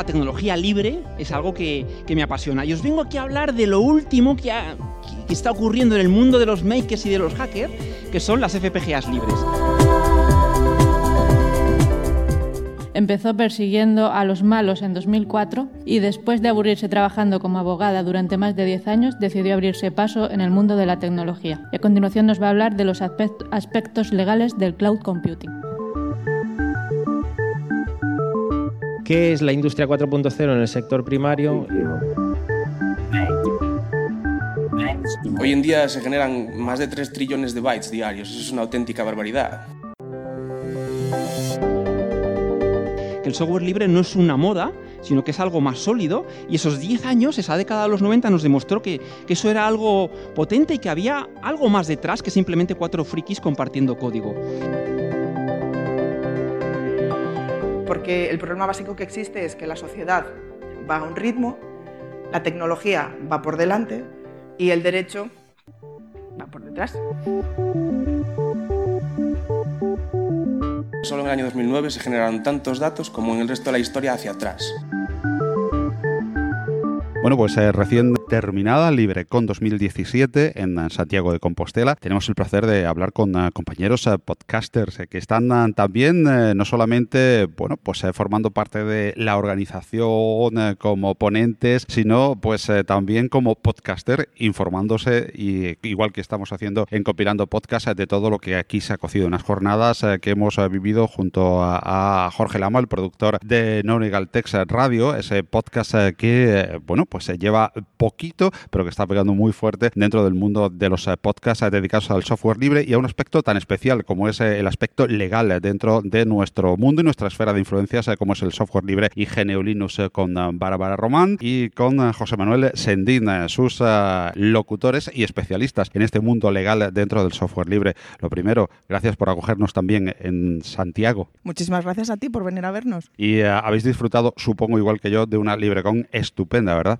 la tecnología libre es algo que, me apasiona. Y os vengo aquí a hablar de lo último que, que está ocurriendo en el mundo de los makers y de los hackers, que son las FPGAs libres. Empezó persiguiendo a los malos en 2004 y después de aburrirse trabajando como abogada durante más de 10 años, decidió abrirse paso en el mundo de la tecnología. Y a continuación nos va a hablar de los aspectos legales del cloud computing. ¿Qué es la industria 4.0 en el sector primario? Hoy en día se generan más de 3 trillones de bytes diarios. Eso es una auténtica barbaridad. el software libre no es una moda, sino que es algo más sólido. Y esos 10 años, esa década de los 90, nos demostró que, que, eso era algo potente y que había algo más detrás que simplemente cuatro frikis compartiendo código. Porque el problema básico que existe es que la sociedad va a un ritmo, la tecnología va por delante y el derecho va por detrás. Solo en el año 2009 se generaron tantos datos como en el resto de la historia hacia atrás. Bueno, pues eh, recién terminada LibreCon 2017 en eh, Santiago de Compostela, tenemos el placer de hablar con eh, compañeros podcasters que están también no solamente, bueno, pues formando parte de la organización como ponentes, sino pues también como podcaster informándose y igual que estamos haciendo en Compilando Podcast de todo lo que aquí se ha cocido en las jornadas que hemos vivido junto a, Jorge Lama, el productor de No Legal Text Radio, ese podcast que, bueno, pues se lleva poquito, pero que está pegando muy fuerte dentro del mundo de los eh, podcasts eh, dedicados al software libre y a un aspecto tan especial como es eh, el aspecto legal dentro de nuestro mundo y nuestra esfera de influencias, como es el software libre y GNU Linux con Bárbara Román y con José Manuel Sendín, sus locutores y especialistas en este mundo legal dentro del software libre. Lo primero, gracias por acogernos también en Santiago. Muchísimas gracias a ti por venir a vernos. Y habéis disfrutado, supongo igual que yo, de una LibreCon estupenda, ¿verdad?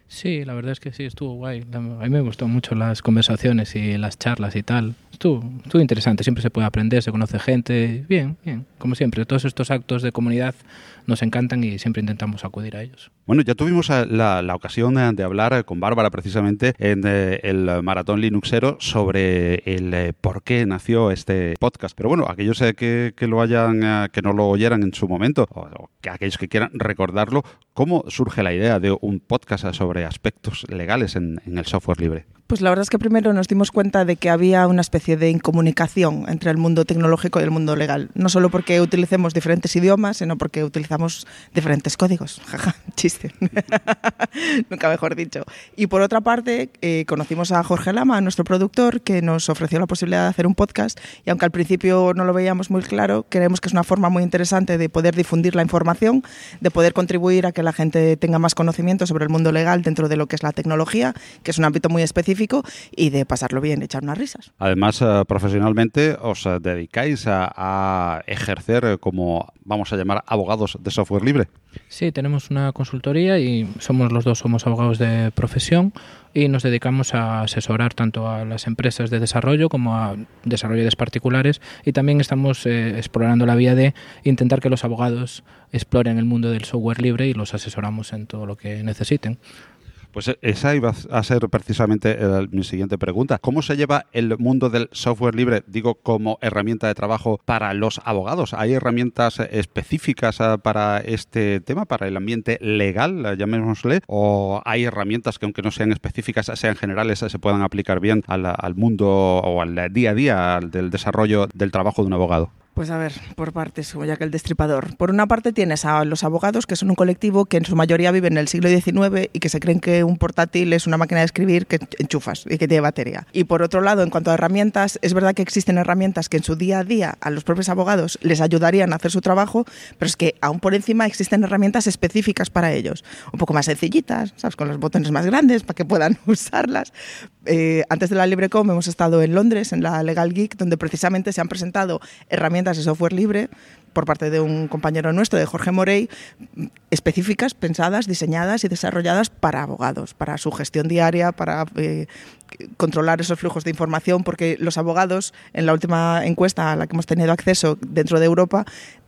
Sí, la verdad es que sí, estuvo guay. A mí me gustó mucho las conversaciones y las charlas y tal. Estuvo, estuvo interesante, siempre se puede aprender, se conoce gente. Bien, bien, como siempre. Todos estos actos de comunidad nos encantan y siempre intentamos acudir a ellos. Bueno, ya tuvimos eh, la, la ocasión eh, de hablar eh, con Bárbara precisamente en el Maratón Linuxero sobre el por qué nació este podcast. Pero bueno, aquellos que, lo hayan, que no lo oyeran en su momento, o, que aquellos que quieran recordarlo, ¿cómo surge la idea de un podcast sobre aspectos legales en el software libre? Pues la verdad es que primero nos dimos cuenta de que había una especie de incomunicación entre el mundo tecnológico y el mundo legal. No solo porque utilicemos diferentes idiomas, sino porque utilizamos diferentes códigos. Jaja, chiste. Nunca mejor dicho. Y por otra parte, eh, conocimos a Jorge Lama, nuestro productor, que nos ofreció la posibilidad de hacer un podcast. Y aunque al principio no lo veíamos muy claro, creemos que es una forma muy interesante de poder difundir la información, de poder contribuir a que la gente tenga más conocimiento sobre el mundo legal dentro de lo que es la tecnología, que es un ámbito muy específico y de pasarlo bien, echar unas risas. Además, eh, profesionalmente os eh, dedicáis a, ejercer eh, como, vamos a llamar, abogados de software libre. Sí, tenemos una consultoría y somos los dos somos abogados de profesión y nos dedicamos a asesorar tanto a las empresas de desarrollo como a desarrolladores particulares y también estamos explorando la vía de intentar que los abogados exploren el mundo del software libre y los asesoramos en todo lo que necesiten. Pues e, esa iba a ser precisamente mi siguiente pregunta. ¿Cómo se lleva el mundo del software libre, digo, como herramienta de trabajo para los abogados? ¿Hay herramientas específicas eh, para este tema, para el ambiente legal, eh, llamémosle? ¿O hay herramientas que, aunque no sean específicas, sean generales, se puedan aplicar bien al, al mundo o al día a día del desarrollo del trabajo de un abogado? Pues a ver, por partes, ya que el destripador. Por una parte tienes a los abogados, que son un colectivo que en su mayoría vive en el siglo XIX y que se creen que un portátil es una máquina de escribir que enchufas y que tiene batería. Y por otro lado, en cuanto a herramientas, es verdad que existen herramientas que en su día a día a los propios abogados les ayudarían a hacer su trabajo, pero es que aún por encima existen herramientas específicas para ellos. Un poco más sencillitas, ¿sabes? Con los botones más grandes para que puedan usarlas. Eh, antes de la LibreCom hemos estado en Londres, en la Legal Geek, donde precisamente se han presentado herramientas de software libre por parte de un compañero nuestro, de Jorge Morey, específicas, pensadas, diseñadas y desarrolladas para abogados, para su gestión diaria, para eh, controlar esos flujos de información, porque los abogados, en la última encuesta a la que hemos tenido acceso dentro de Europa,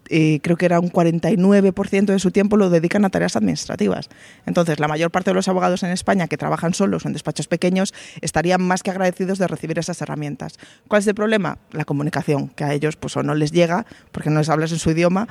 eh, creo que era un 49% de su tiempo lo dedican a tareas administrativas. Entonces, la mayor parte de los abogados en España que trabajan solos en despachos pequeños estarían más que agradecidos de recibir esas herramientas. ¿Cuál es el problema? La comunicación, que a ellos pues o no les llega porque no les hablas en su idioma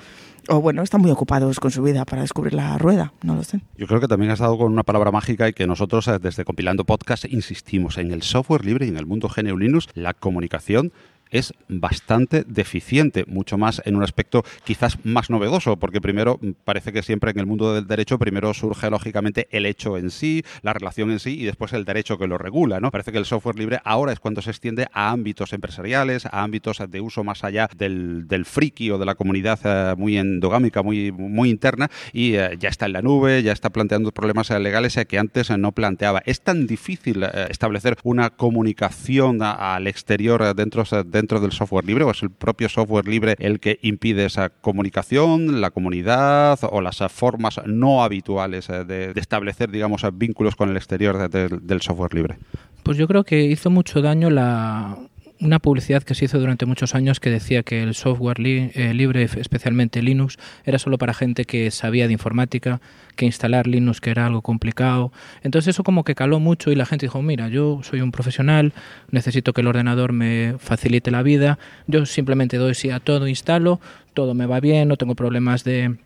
o bueno, están muy ocupados con su vida para descubrir la rueda, no lo sé. Yo creo que también has dado con una palabra mágica y que nosotros eh, desde Compilando Podcast insistimos en el software libre y en el mundo GNU Linux, la comunicación es bastante deficiente, mucho más en un aspecto quizás más novedoso, porque primero mm, parece que siempre en el mundo del derecho primero surge lógicamente el hecho en sí, la relación en sí y después el derecho que lo regula, ¿no? Parece que el software libre ahora es cuando se extiende a ámbitos empresariales, a ámbitos de uso más allá del, del friki o de la comunidad eh, muy endogámica, muy, muy interna y eh, ya está en la nube, ya está planteando problemas eh, legales que antes no planteaba. Es tan difícil establecer una comunicación al exterior dentro de dentro del software libre o es el propio software libre el que impide esa comunicación, la comunidad o las formas no habituales eh, de, establecer, digamos, vínculos con el exterior del software libre? Pues yo creo que hizo mucho daño la, una publicidad que se hizo durante muchos años que decía que el software eh, libre, especialmente Linux, era solo para gente que sabía de informática, que instalar Linux que era algo complicado. Entonces eso como que caló mucho y la gente dijo, mira, yo soy un profesional, necesito que el ordenador me facilite la vida, yo simplemente doy sí a todo, instalo, todo me va bien, no tengo problemas de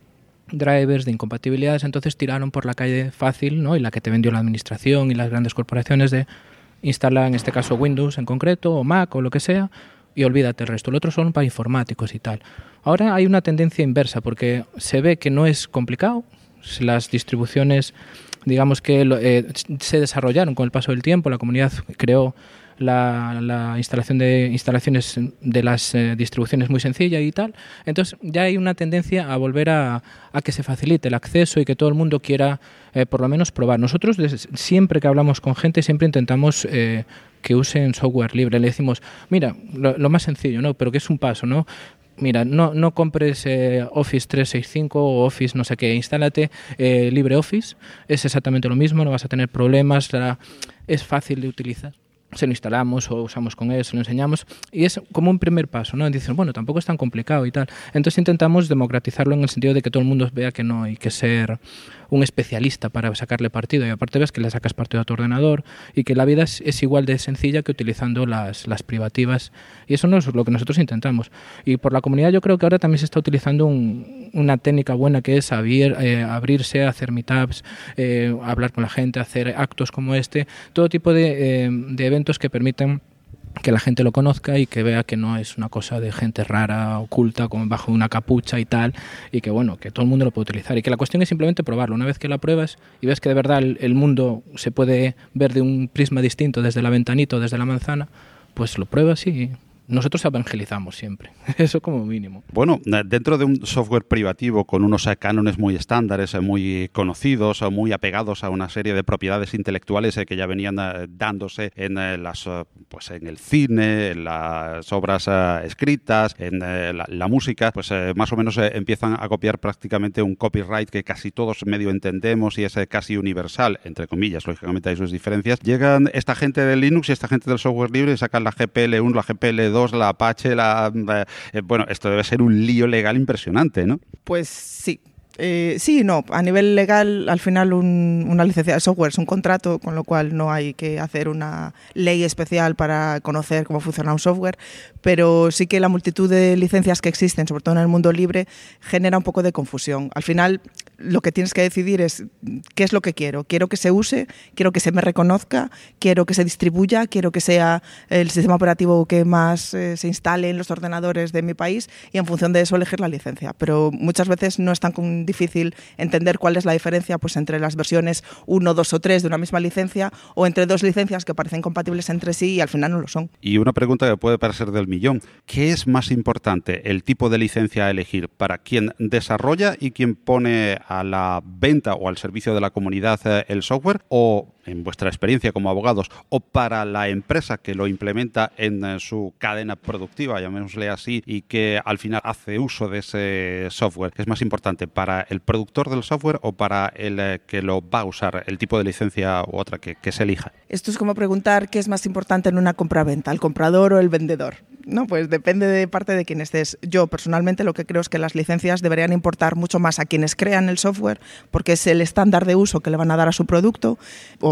drivers, de incompatibilidades, entonces tiraron por la calle fácil, ¿no? Y la que te vendió la administración y las grandes corporaciones de instala en este caso Windows en concreto o Mac o lo que sea y olvídate el resto. Lo otro son para informáticos y tal. Ahora hay una tendencia inversa porque se ve que no es complicado. Las distribuciones, digamos que eh, se desarrollaron con el paso del tiempo. La comunidad creó la, instalación de instalaciones de las eh, distribuciones muy sencilla y tal. Entonces ya hay una tendencia a volver a, que se facilite el acceso y que todo el mundo quiera eh, por lo menos probar. Nosotros siempre que hablamos con gente siempre intentamos eh, que usen software libre. Le decimos, mira, lo, más sencillo, ¿no? Pero que es un paso, ¿no? mira, no, no compres Office 365 o Office no sé qué, instálate LibreOffice, es exactamente lo mismo, no vas a tener problemas, es fácil de utilizar se lo instalamos o usamos con él, se lo enseñamos y es como un primer paso, ¿no? Dicen, bueno, tampoco es tan complicado y tal. Entonces intentamos democratizarlo en el sentido de que todo el mundo vea que no hay que ser un especialista para sacarle partido y aparte ves que le sacas partido a tu ordenador y que la vida es, igual de sencilla que utilizando las, las, privativas. Y eso no es lo que nosotros intentamos. Y por la comunidad yo creo que ahora también se está utilizando una técnica buena que es abrir, eh, abrirse, hacer meetups, eh, hablar con la gente, hacer actos como este, todo tipo de, eh, de eventos que permiten que la gente lo conozca y que vea que no es una cosa de gente rara, oculta, como bajo una capucha y tal, y que bueno, que todo el mundo lo puede utilizar y que la cuestión es simplemente probarlo. Una vez que la pruebas y ves que de verdad el, mundo se puede ver de un prisma distinto desde la ventanita o desde la manzana, pues lo pruebas y nosotros evangelizamos siempre, eso como mínimo. Bueno, eh, dentro de un software privativo con unos eh, cánones muy estándares, eh, muy conocidos, muy apegados a una serie de propiedades intelectuales que ya venían dándose en las, pues en el cine, en las obras escritas, en la, música, pues más o menos empiezan a copiar prácticamente un copyright que casi todos medio entendemos y es casi universal, entre comillas, lógicamente hay sus diferencias. Llegan esta gente de Linux y esta gente del software libre y sacan la GPL1, la GPL2 la Apache, la... Eh, bueno, esto debe ser un lío legal impresionante, ¿no? Pues sí, eh, sí, no. A nivel legal, al final una licencia de software es un contrato, con lo cual no hay que hacer una ley especial para conocer cómo funciona un software, pero sí que la multitud de licencias que existen, sobre todo en el mundo libre, genera un poco de confusión. Al final, lo que tienes que decidir es qué es lo que quiero. Quiero que se use, quiero que se me reconozca, quiero que se distribuya, quiero que sea el sistema operativo que más eh, se instale en los ordenadores de mi país y en función de eso elegir la licencia. Pero muchas veces no es tan difícil entender cuál es la diferencia pues, entre las versiones 1, 2 o 3 de una misma licencia o entre dos licencias que parecen compatibles entre sí y al final no lo son. Y una pregunta que puede parecer del millón. ¿Qué es más importante, el tipo de licencia a elegir para quien desarrolla y quien pone a la venta o al servicio de la comunidad eh, el software o en vuestra experiencia como abogados o para la empresa que lo implementa en eh, su cadena productiva, llamémosle así, y que al final hace uso de ese software? ¿Es más importante para el productor del software o para el eh, que lo va a usar, el tipo de licencia u otra que, que se elija? Esto es como preguntar qué es más importante en una compra-venta, el comprador o el vendedor. No, pues depende de parte de quien estés. Yo personalmente lo que creo es que las licencias deberían importar mucho más a quienes crean el software, porque es el estándar de uso que le van a dar a su producto,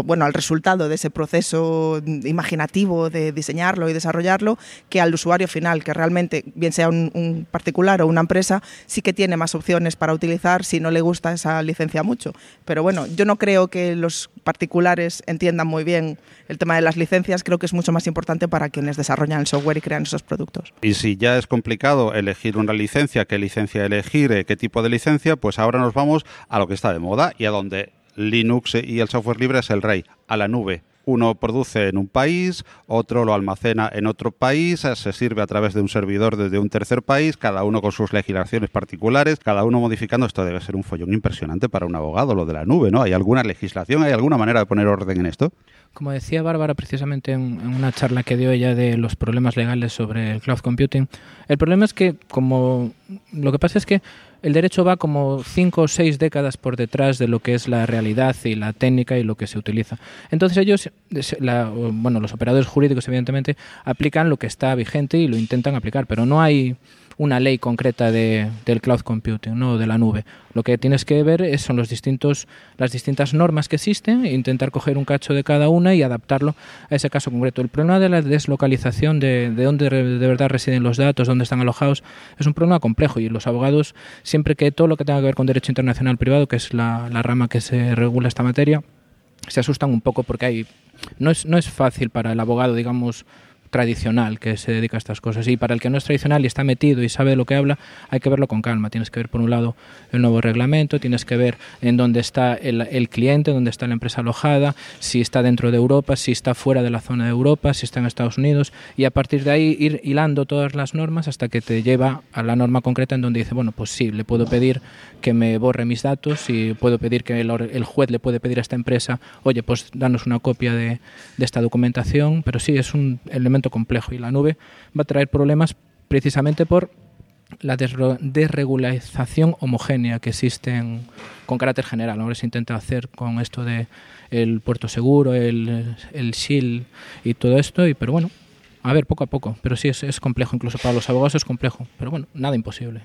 bueno, al resultado de ese proceso imaginativo de diseñarlo y desarrollarlo, que al usuario final, que realmente, bien sea un, particular o una empresa, sí que tiene más opciones para utilizar si no le gusta esa licencia mucho. Pero bueno, yo no creo que los particulares entiendan muy bien el tema de las licencias, creo que es mucho más importante para quienes desarrollan el software y crean esos productos. Y si ya es complicado elegir una licencia, qué licencia elegir, eh, qué tipo de licencia, pues ahora nos vamos a lo que está de moda y a donde Linux y el software libre es el rey, a la nube. Uno produce en un país, otro lo almacena en otro país, se sirve a través de un servidor desde un tercer país, cada uno con sus legislaciones particulares, cada uno modificando. Esto debe ser un follón impresionante para un abogado, lo de la nube, ¿no? ¿Hay alguna legislación, hay alguna manera de poner orden en esto? Como decía Bárbara precisamente en, una charla que dio ella de los problemas legales sobre el cloud computing, el problema es que como lo que pasa es que el derecho va como cinco o seis décadas por detrás de lo que es la realidad y la técnica y lo que se utiliza. Entonces ellos, la, bueno, los operadores jurídicos evidentemente aplican lo que está vigente y lo intentan aplicar, pero no hay una ley concreta de, del cloud computing, no de la nube. Lo que tienes que ver es, son los distintos, las distintas normas que existen e intentar coger un cacho de cada una y adaptarlo a ese caso concreto. El problema de la deslocalización, de, de dónde de verdad residen los datos, dónde están alojados, es un problema complejo y los abogados, siempre que todo lo que tenga que ver con derecho internacional privado, que es la, la rama que se regula esta materia, se asustan un poco porque hay no es, no es fácil para el abogado, digamos, tradicional que se dedica a estas cosas. Y para el que no es tradicional y está metido y sabe de lo que habla, hay que verlo con calma. Tienes que ver, por un lado, el nuevo reglamento, tienes que ver en dónde está el, el cliente, dónde está la empresa alojada, si está dentro de Europa, si está fuera de la zona de Europa, si está en Estados Unidos, y a partir de ahí ir hilando todas las normas hasta que te lleva a la norma concreta en donde dice, bueno, pues sí, le puedo pedir que me borre mis datos y puedo pedir que el, el juez le puede pedir a esta empresa, oye, pues danos una copia de, de esta documentación, pero sí, es un elemento complejo y la nube va a traer problemas precisamente por la desregularización homogénea que existe en, con carácter general. Ahora se intenta hacer con esto de el puerto seguro, el, el SHIL y todo esto, y, pero bueno, a ver, poco a poco. Pero sí es, es complejo, incluso para los abogados es complejo. Pero bueno, nada imposible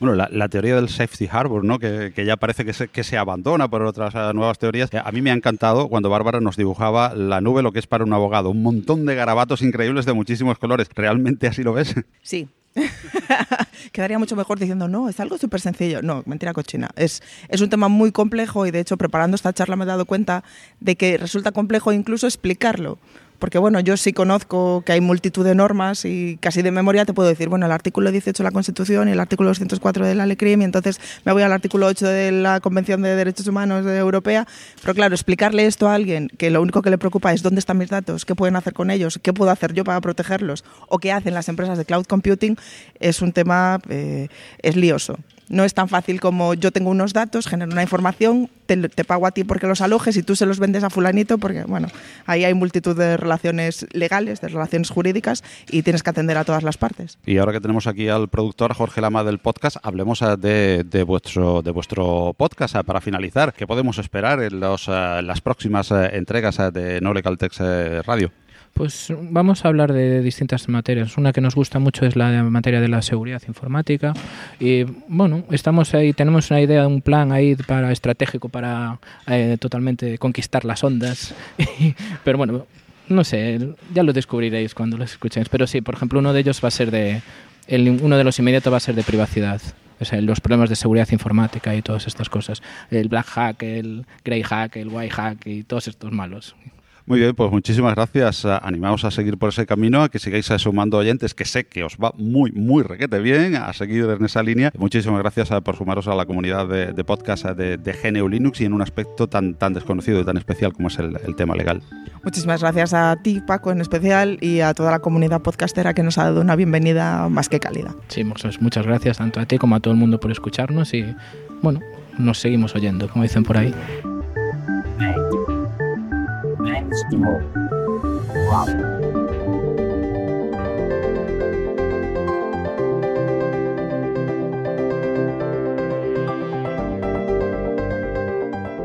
bueno, la, teoría del safety harbor, ¿no? que, ya parece que se, que se, abandona por otras uh, nuevas teorías. A mí me ha encantado cuando Bárbara nos dibujaba la nube, lo que es para un abogado. Un montón de garabatos increíbles de muchísimos colores. ¿Realmente así lo ves? Sí. Quedaría mucho mejor diciendo, no, es algo súper sencillo. No, mentira cochina. Es, es un tema muy complejo y de hecho preparando esta charla me he dado cuenta de que resulta complejo incluso explicarlo porque bueno, yo sí conozco que hay multitud de normas y casi de memoria te puedo decir, bueno, el artículo 18 de la Constitución y el artículo 204 de la Ley CRIM y entonces me voy al artículo 8 de la Convención de Derechos Humanos de Europea, pero claro, explicarle esto a alguien que lo único que le preocupa es dónde están mis datos, qué pueden hacer con ellos, qué puedo hacer yo para protegerlos o qué hacen las empresas de cloud computing, es un tema, eh, es lioso. No es tan fácil como yo tengo unos datos, genero una información, te, pago a ti porque los alojes y tú se los vendes a fulanito, porque bueno, ahí hay multitud de relaciones legales, de relaciones jurídicas y tienes que atender a todas las partes. Y ahora que tenemos aquí al productor Jorge Lama del podcast, hablemos de, de vuestro, de vuestro podcast para finalizar. ¿Qué podemos esperar en los, las próximas entregas de No Legal Text Radio? Pues vamos a hablar de distintas materias. Una que nos gusta mucho es la materia de la seguridad informática. Y bueno, estamos ahí, tenemos una idea, un plan ahí para estratégico para eh, totalmente conquistar las ondas. Pero bueno, no sé, ya lo descubriréis cuando lo escuchéis. Pero sí, por ejemplo, uno de ellos va a ser de. El, uno de los inmediatos va a ser de privacidad. O sea, los problemas de seguridad informática y todas estas cosas. El black hack, el grey hack, el white hack y todos estos malos. Muy bien, pues muchísimas gracias. Animaos a seguir por ese camino, a que sigáis sumando oyentes, que sé que os va muy, muy requete bien, a seguir en esa línea. Muchísimas gracias por sumaros a la comunidad de, de podcast de, de, GNU Linux y en un aspecto tan, tan desconocido y tan especial como es el, el, tema legal. Muchísimas gracias a ti, Paco, en especial, y a toda la comunidad podcastera que nos ha dado una bienvenida más que cálida. Sí, muchas gracias tanto a ti como a todo el mundo por escucharnos y, bueno, nos seguimos oyendo, como dicen por ahí.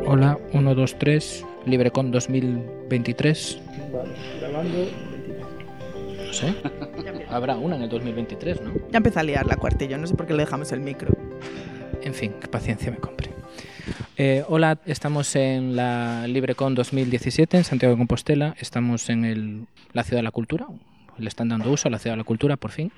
Hola, 1, 2, 3, LibreCon 2023. Vale, grabando. No sé. habrá una en el 2023, ¿no? Ya empieza a liar la cuartilla, no sé por qué le dejamos el micro. En fin, qué paciencia me compre. Eh, hola, estamos en la LibreCon 2017 en Santiago de Compostela. Estamos en el, la Ciudad de la Cultura, le están dando uso a la Ciudad de la Cultura, por fin.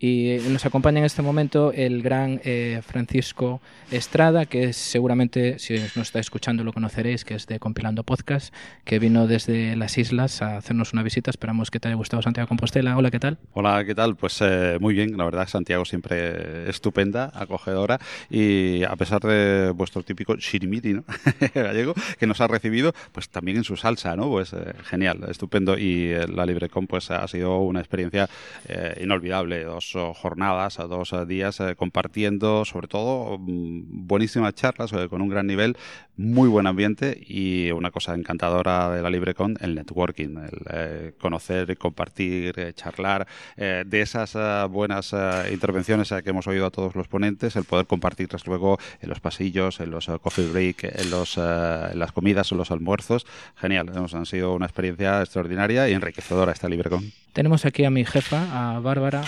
Y nos acompaña en este momento el gran eh, Francisco Estrada, que seguramente, si nos está escuchando, lo conoceréis, que es de Compilando Podcast, que vino desde las islas a hacernos una visita. Esperamos que te haya gustado Santiago Compostela. Hola, ¿qué tal? Hola, ¿qué tal? Pues eh, muy bien, la verdad, Santiago siempre estupenda, acogedora, y a pesar de vuestro típico shirimiri ¿no? gallego que nos ha recibido, pues también en su salsa, ¿no? Pues eh, genial, estupendo, y eh, la LibreCon pues ha sido una experiencia eh, inolvidable, dos oh, jornadas, dos eh, días eh, compartiendo, sobre todo, mm, buenísimas charlas eh, con un gran nivel, muy buen ambiente y una cosa encantadora de la LibreCon, el networking, el eh, conocer, compartir, eh, charlar, de esas buenas intervenciones que hemos oído a todos los ponentes, el poder compartirlas luego en los pasillos, en los coffee break, en, los, en las comidas, en los almuerzos. Genial, hemos, han sido una experiencia extraordinaria y enriquecedora esta LibreCon. Tenemos aquí a mi jefa, a Bárbara.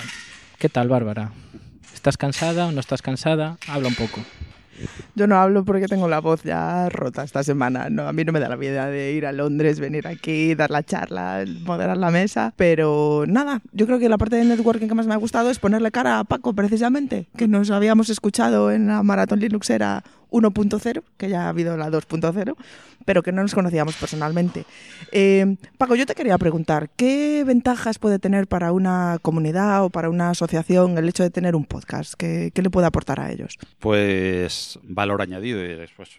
¿Qué tal, Bárbara? ¿Estás cansada o no estás cansada? Habla un poco. Yo no hablo porque tengo la voz ya rota esta semana. No, a mí no me da la vida de ir a Londres, venir aquí, dar la charla, moderar la mesa. Pero nada, yo creo que la parte de networking que más me ha gustado es ponerle cara a Paco, precisamente, que nos habíamos escuchado en la Maratón Linuxera 1.0, que ya ha habido la 2.0, pero que no nos conocíamos personalmente. Eh, Paco, yo te quería preguntar, ¿qué ventajas puede tener para una comunidad o para una asociación el hecho de tener un podcast? ¿Qué, qué le puede aportar a ellos? Pues valor añadido, y diréis, pues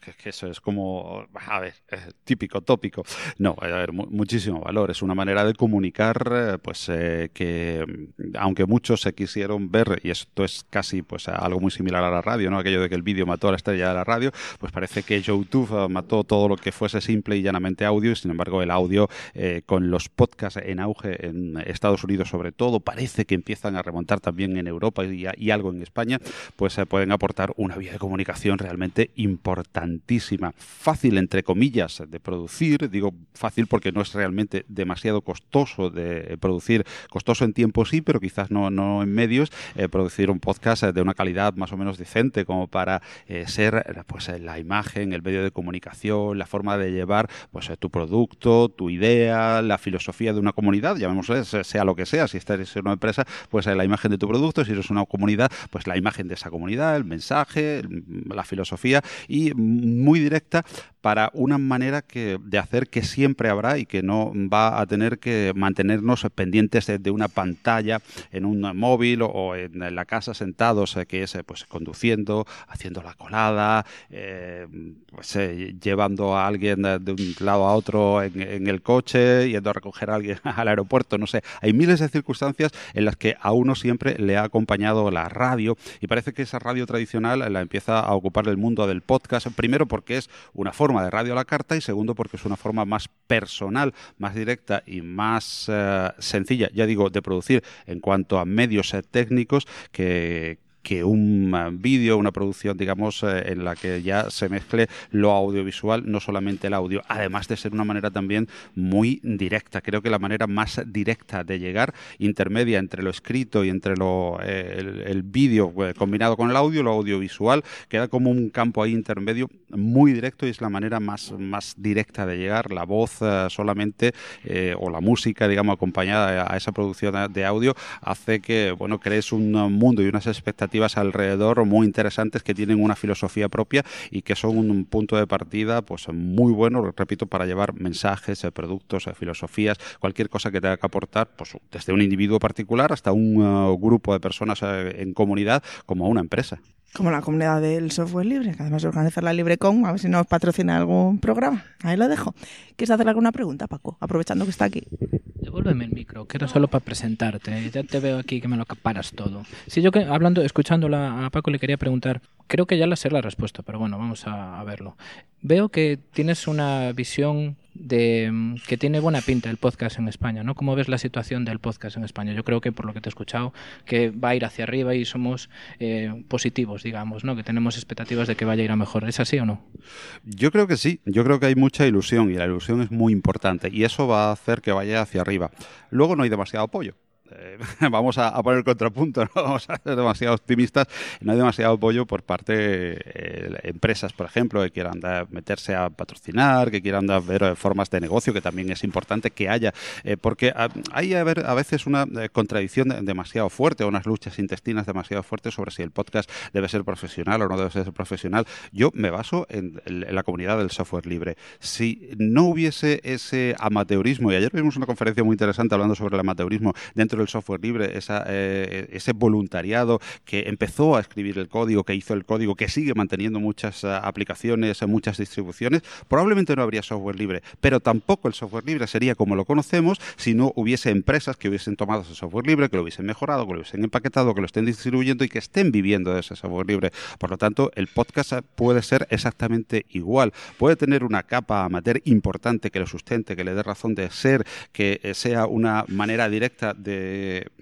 que, eso es como, a ver, eh, típico, tópico. No, a muchísimo valor. Es una manera de comunicar, eh, pues eh, que mm, aunque muchos se quisieron ver, y esto es casi pues algo muy similar a la radio, ¿no? Aquello de que el vídeo mató a la estrella de la radio, pues parece que YouTube mató todo lo que fuese simple y llanamente audio, y sin embargo el audio con los podcasts en auge en Estados Unidos sobre todo, parece que empiezan a remontar también en Europa y, y algo en España, pues eh, pueden aportar una vía de comunicación realmente Fácil, entre comillas, de producir, digo fácil porque no es realmente demasiado costoso de producir, costoso en tiempo sí, pero quizás no, no en medios, eh, producir un podcast eh, de una calidad más o menos decente como para eh, ser eh, pues eh, la imagen, el medio de comunicación, la forma de llevar pues eh, tu producto, tu idea, la filosofía de una comunidad, llamémosle, se- sea lo que sea, si estás en una empresa, pues eh, la imagen de tu producto, si eres una comunidad, pues la imagen de esa comunidad, el mensaje, la filosofía y muy directa para una manera que, de hacer que siempre habrá y que no va a tener que mantenernos pendientes de, de una pantalla en un móvil o en la casa sentados, eh, que es eh, pues conduciendo, haciendo la colada, eh, pues, eh, llevando a alguien eh, de un lado a otro en, en el coche, yendo a recoger a alguien al aeropuerto, no sé. Hay miles de circunstancias en las que a uno siempre le ha acompañado la radio y parece que esa radio tradicional la empieza a ocupar el mundo del podcast, primero porque es una forma de radio a la carta y segundo porque es una forma más personal, más directa y más eh, sencilla, ya digo, de producir en cuanto a medios eh, técnicos que que un vídeo, una producción, digamos, eh, en la que ya se mezcle lo audiovisual, no solamente el audio, además de ser una manera también muy directa. Creo que la manera más directa de llegar, intermedia entre lo escrito y entre lo, eh, el, el vídeo eh, combinado con el audio, lo audiovisual, queda como un campo ahí intermedio muy directo y es la manera más, más directa de llegar. La voz solamente o la música, digamos, acompañada a esa producción de audio hace que, bueno, crees un mundo y unas expectativas alrededor muy interesantes que tienen una filosofía propia y que son un punto de partida pues muy bueno, repito, para llevar mensajes, eh, productos, eh, filosofías, cualquier cosa que tenga que aportar, pues desde un individuo particular hasta un uh, grupo de personas eh, en comunidad como una empresa. Como la comunidad del software libre, que además organiza la LibreCon, a ver si nos patrocina algún programa. Ahí lo dejo. ¿Quieres hacer alguna pregunta, Paco? Aprovechando que está aquí. Devuélveme el micro, que era solo para presentarte. Ya te veo aquí que me lo acaparas todo. Si yo que, hablando, escuchándola a Paco le quería preguntar, creo que ya la sé la respuesta, pero bueno, vamos a, verlo. Veo que tienes una visión de que tiene buena pinta el podcast en España, ¿no? ¿Cómo ves la situación del podcast en España? Yo creo que por lo que te he escuchado, que va a ir hacia arriba y somos eh, positivos, digamos, ¿no? Que tenemos expectativas de que vaya a ir a mejor. ¿Es así o no? Yo creo que sí, yo creo que hay mucha ilusión y la ilusión es muy importante y eso va a hacer que vaya hacia arriba. Luego no hay demasiado apoyo. Eh, vamos a, poner el contrapunto, no vamos a ser demasiado optimistas, no hay demasiado apoyo por parte de eh, empresas, por ejemplo, que quieran meterse a patrocinar, que quieran ver formas de negocio, que también es importante que haya, porque ah, hay a, ver, a veces una contradicción demasiado fuerte, unas luchas intestinas demasiado fuertes sobre si el podcast debe ser profesional o no debe ser profesional. Yo me baso en, en la comunidad del software libre. Si no hubiese ese amateurismo, y ayer vimos una conferencia muy interesante hablando sobre el amateurismo dentro del software libre, eh, ese voluntariado que empezó a escribir el código, que hizo el código, que sigue manteniendo muchas uh, aplicaciones, muchas distribuciones, probablemente no habría software libre, pero tampoco el software libre sería como lo conocemos si no hubiese empresas que hubiesen tomado ese software libre, que lo hubiesen mejorado, que lo hubiesen empaquetado, que lo estén distribuyendo y que estén viviendo de ese software libre. Por lo tanto, el podcast puede ser exactamente igual. Puede tener una capa amateur importante que lo sustente, que le dé razón de ser, que eh, sea una manera directa de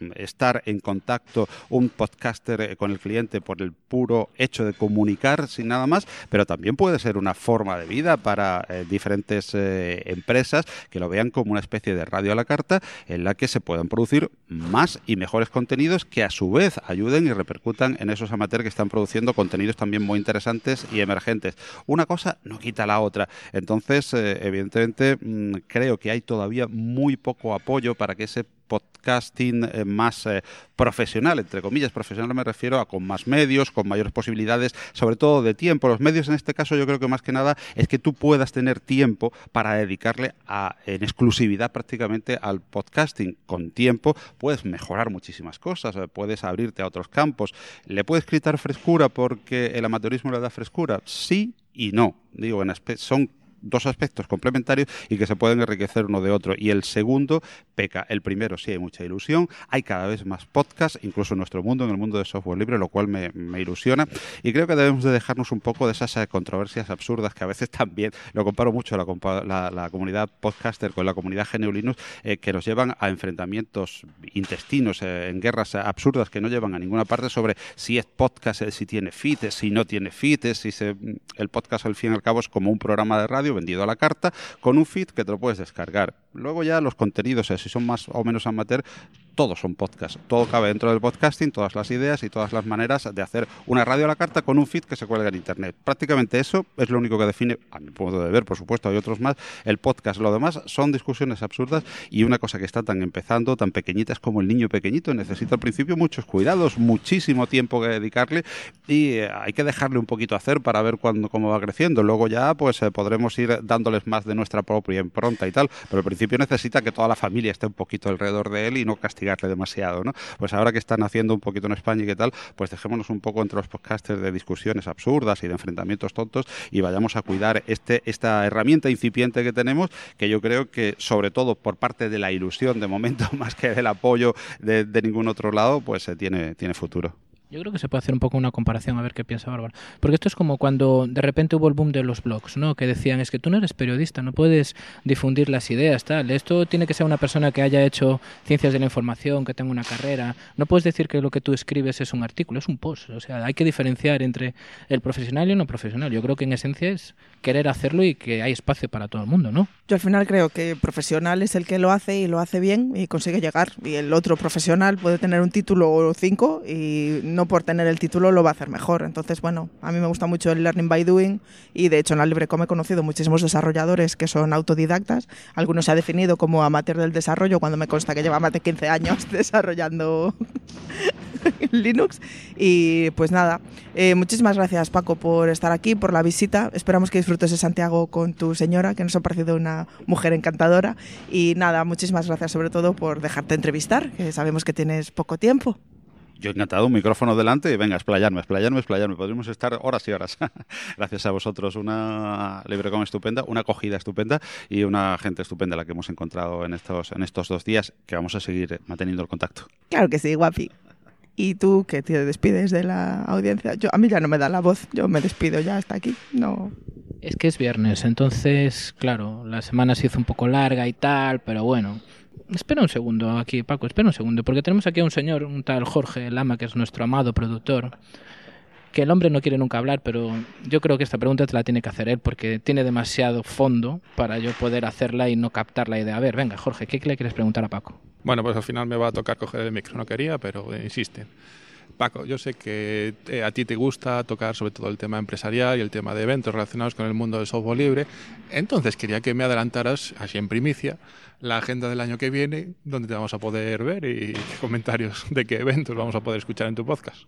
mm, estar en contacto un podcaster eh, con el cliente por el puro hecho de comunicar sin nada más, pero también puede ser una forma de vida para eh, diferentes empresas que lo vean como una especie de radio a la carta en la que se puedan producir más y mejores contenidos que a su vez ayuden y repercutan en esos amateurs que están produciendo contenidos también muy interesantes y emergentes. Una cosa no quita la otra. Entonces, evidentemente, mm, creo que hay todavía muy poco apoyo para que ese podcasting eh, más eh, profesional, entre comillas, profesional me refiero a con más medios, con mayores posibilidades, sobre todo de tiempo. Los medios en este caso yo creo que más que nada es que tú puedas tener tiempo para dedicarle a, en exclusividad prácticamente al podcasting. Con tiempo puedes mejorar muchísimas cosas, eh, puedes abrirte a otros campos. ¿Le puedes quitar frescura porque el amateurismo le da frescura? Sí y no. Digo, en son dos aspectos complementarios y que se pueden enriquecer uno de otro. Y el segundo peca. El primero sí hay mucha ilusión, hay cada vez más podcasts, incluso en nuestro mundo, en el mundo de software libre, lo cual me, ilusiona. Y creo que debemos de dejarnos un poco de esas eh, controversias absurdas que a veces también, lo comparo mucho la, la, comunidad podcaster con la comunidad GNU eh, que nos llevan a enfrentamientos intestinos, eh, en guerras absurdas que no llevan a ninguna parte sobre si es podcast, si tiene feed, si no tiene feed, si se, el podcast al fin y al cabo es como un programa de radio vendido a la carta con un feed que te lo puedes descargar. Luego ya los contenidos, eh, si son más o menos amateur, todos son podcasts. Todo cabe dentro del podcasting, todas las ideas y todas las maneras de hacer una radio a la carta con un feed que se cuelga en Internet. Prácticamente eso es lo único que define, a mi punto de ver, por supuesto, hay otros más, el podcast. Lo demás son discusiones absurdas y una cosa que está tan empezando, tan pequeñita, es como el niño pequeñito. Necesita al principio muchos cuidados, muchísimo tiempo que dedicarle y eh, hay que dejarle un poquito hacer para ver cuándo, cómo va creciendo. Luego ya pues eh, podremos ir dándoles más de nuestra propia impronta y tal, pero al principio necesita que toda la familia esté un poquito alrededor de él y no castigar demasiado, ¿no? Pues ahora que están haciendo un poquito en España y qué tal, pues dejémonos un poco entre los podcasters de discusiones absurdas y de enfrentamientos tontos y vayamos a cuidar este, esta herramienta incipiente que tenemos, que yo creo que sobre todo por parte de la ilusión de momento, más que del apoyo de, ningún otro lado, pues eh, tiene, tiene futuro. Yo creo que se puede hacer un poco una comparación a ver qué piensa Bárbara. Porque esto es como cuando de repente hubo el boom de los blogs, ¿no? Que decían, es que tú no eres periodista, no puedes difundir las ideas, tal. Esto tiene que ser una persona que haya hecho ciencias de la información, que tenga una carrera. No puedes decir que lo que tú escribes es un artículo, es un post. O sea, hay que diferenciar entre el profesional y el no profesional. Yo creo que en esencia es querer hacerlo y que hay espacio para todo el mundo, ¿no? Yo al final creo que profesional es el que lo hace y lo hace bien y consigue llegar. Y el otro profesional puede tener un título o cinco y por tener el título lo va a hacer mejor. Entonces, bueno, a mí me gusta mucho el learning by doing y de hecho en la LibreCom he conocido muchísimos desarrolladores que son autodidactas. Algunos se ha definido como amateur del desarrollo cuando me consta que lleva más de 15 años desarrollando Linux. Y pues nada, eh, muchísimas gracias Paco por estar aquí, por la visita. Esperamos que disfrutes de Santiago con tu señora, que nos ha parecido una mujer encantadora. Y nada, muchísimas gracias sobre todo por dejarte entrevistar, que sabemos que tienes poco tiempo. Yo encantado, un micrófono delante y venga, explayarme, explayarme, explayarme. Podríamos estar horas y horas. Gracias a vosotros, una LibreCom estupenda, una acogida estupenda y una gente estupenda la que hemos encontrado en estos, en estos dos días que vamos a seguir manteniendo el contacto. Claro que sí, guapi. Y tú que te despides de la audiencia. Yo, a mí ya no me da la voz, yo me despido ya hasta aquí. No. Es que es viernes, entonces, claro, la semana se hizo un poco larga y tal, pero bueno, Espera un segundo aquí, Paco, espera un segundo, porque tenemos aquí a un señor, un tal Jorge Lama, que es nuestro amado productor, que el hombre no quiere nunca hablar, pero yo creo que esta pregunta te la tiene que hacer él, porque tiene demasiado fondo para yo poder hacerla y no captar la idea. A ver, venga, Jorge, ¿qué le quieres preguntar a Paco? Bueno, pues al final me va a tocar coger el micro. No quería, pero eh, insiste. Paco, yo sé que eh, a ti te gusta tocar sobre todo el tema empresarial y el tema de eventos relacionados con el mundo del software libre. Entonces quería que me adelantaras, así en primicia, la agenda del año que viene, donde te vamos a poder ver y qué comentarios de qué eventos vamos a poder escuchar en tu podcast.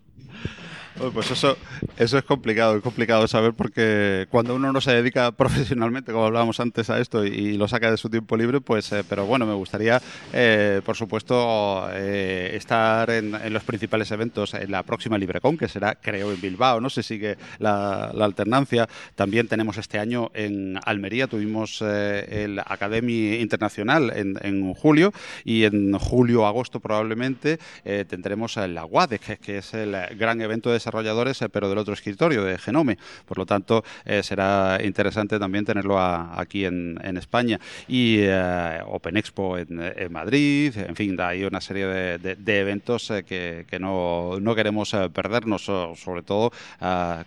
Pues eso, eso es complicado, es complicado saber porque cuando uno no se dedica profesionalmente, como hablábamos antes, a esto y, lo saca de su tiempo libre, pues, eh, pero bueno, me gustaría, eh, por supuesto, eh, estar en, los principales eventos en la próxima LibreCon, que será, creo, en Bilbao, no si sigue la, alternancia. También tenemos este año en Almería, tuvimos el Academy Internacional en, julio y en julio-agosto probablemente tendremos la WADEC, que es el gran evento de desarrolladores, eh, pero del otro escritorio, de Genome. Por lo tanto, eh, será interesante también tenerlo aquí en, España. Y eh, Open Expo en, Madrid, en fin, hay una serie de, eventos que, no, no, queremos perdernos, sobre todo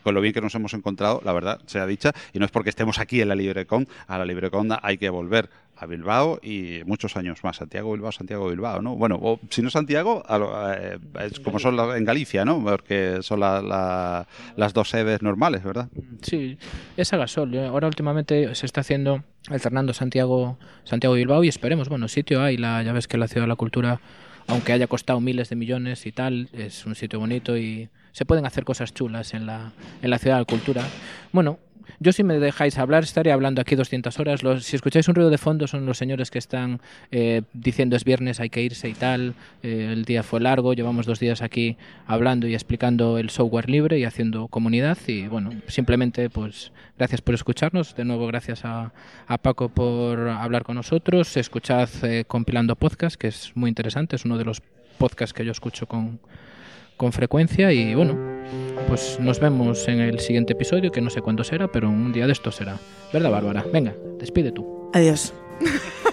con lo bien que nos hemos encontrado, la verdad, sea dicha, y no es porque estemos aquí en la LibreCon, a la LibreCon hay que volver a Bilbao y muchos años más. Santiago, Bilbao, Santiago, Bilbao, ¿no? Bueno, o, si no Santiago, eh, es como son en Galicia, ¿no? Porque son las dos sedes normales, ¿verdad? Sí, es a gasol. ¿eh? Ahora últimamente se está haciendo alternando Santiago, Santiago Bilbao y esperemos, bueno, sitio hay, la, ya ves que la Ciudad de la Cultura, aunque haya costado miles de millones y tal, es un sitio bonito y se pueden hacer cosas chulas en la, en la Ciudad de la Cultura. Bueno, yo si me dejáis hablar estaré hablando aquí 200 horas. si escucháis un ruido de fondo son los señores que están eh, diciendo es viernes, hay que irse y tal. Eh, el día fue largo, llevamos dos días aquí hablando y explicando el software libre y haciendo comunidad. Y bueno, simplemente pues gracias por escucharnos. De nuevo gracias a, Paco por hablar con nosotros. Escuchad eh, Compilando Podcast, que es muy interesante. Es uno de los podcasts que yo escucho con, con frecuencia y bueno, pues nos vemos en el siguiente episodio, que no sé cuándo será, pero un día de esto será. ¿Verdad, Bárbara? Venga, despide tú. Adiós.